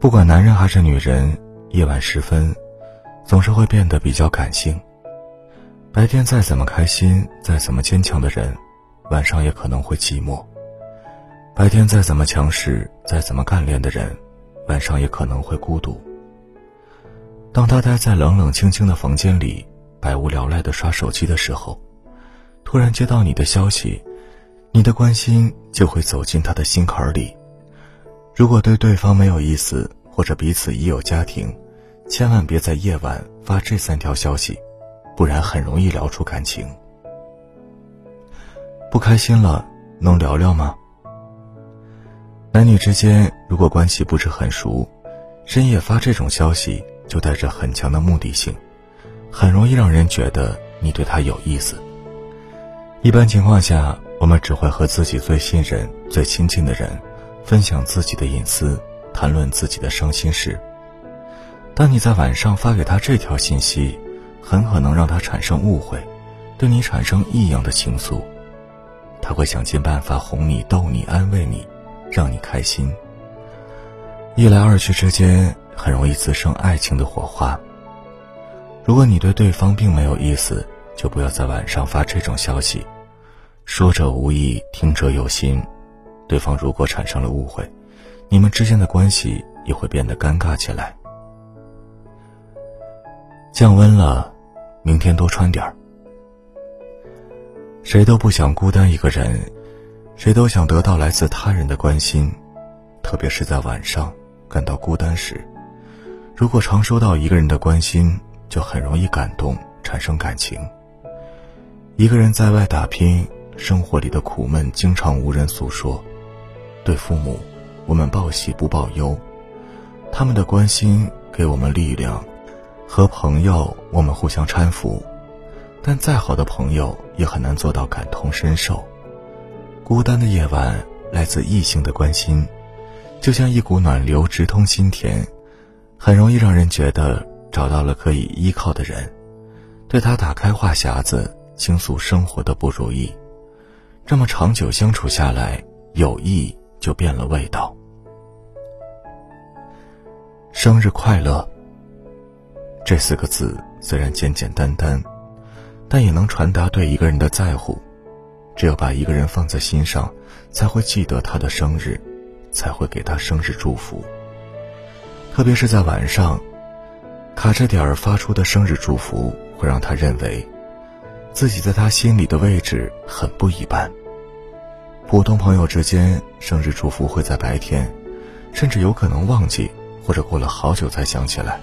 不管男人还是女人，夜晚时分，总是会变得比较感性。白天再怎么开心，再怎么坚强的人，晚上也可能会寂寞。白天再怎么强势，再怎么干练的人，晚上也可能会孤独。当他待在冷冷清清的房间里，百无聊赖的刷手机的时候，突然接到你的消息，你的关心就会走进他的心坎里。如果对对方没有意思，或者彼此已有家庭，千万别在夜晚发这三条消息，不然很容易聊出感情。不开心了，能聊聊吗？男女之间如果关系不是很熟，深夜发这种消息就带着很强的目的性，很容易让人觉得你对他有意思。一般情况下，我们只会和自己最信任、最亲近的人。分享自己的隐私，谈论自己的伤心事。当你在晚上发给他这条信息，很可能让他产生误会，对你产生异样的情愫。他会想尽办法哄你、逗你、安慰你，让你开心。一来二去之间，很容易滋生爱情的火花。如果你对对方并没有意思，就不要在晚上发这种消息。说者无意，听者有心。对方如果产生了误会，你们之间的关系也会变得尴尬起来。降温了，明天多穿点儿。谁都不想孤单一个人，谁都想得到来自他人的关心，特别是在晚上感到孤单时，如果常收到一个人的关心，就很容易感动，产生感情。一个人在外打拼，生活里的苦闷经常无人诉说。对父母，我们报喜不报忧，他们的关心给我们力量；和朋友，我们互相搀扶，但再好的朋友也很难做到感同身受。孤单的夜晚，来自异性的关心，就像一股暖流直通心田，很容易让人觉得找到了可以依靠的人，对他打开话匣子，倾诉生活的不如意。这么长久相处下来，友谊。就变了味道。生日快乐。这四个字虽然简简单单，但也能传达对一个人的在乎。只有把一个人放在心上，才会记得他的生日，才会给他生日祝福。特别是在晚上，卡着点儿发出的生日祝福，会让他认为，自己在他心里的位置很不一般。普通朋友之间，生日祝福会在白天，甚至有可能忘记，或者过了好久才想起来。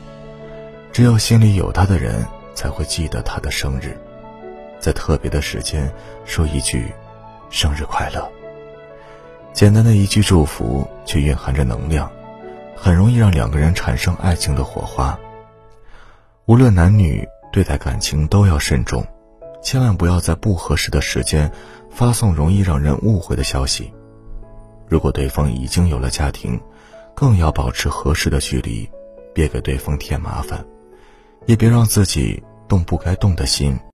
只有心里有他的人，才会记得他的生日，在特别的时间说一句“生日快乐”。简单的一句祝福，却蕴含着能量，很容易让两个人产生爱情的火花。无论男女，对待感情都要慎重，千万不要在不合适的时间。发送容易让人误会的消息，如果对方已经有了家庭，更要保持合适的距离，别给对方添麻烦，也别让自己动不该动的心。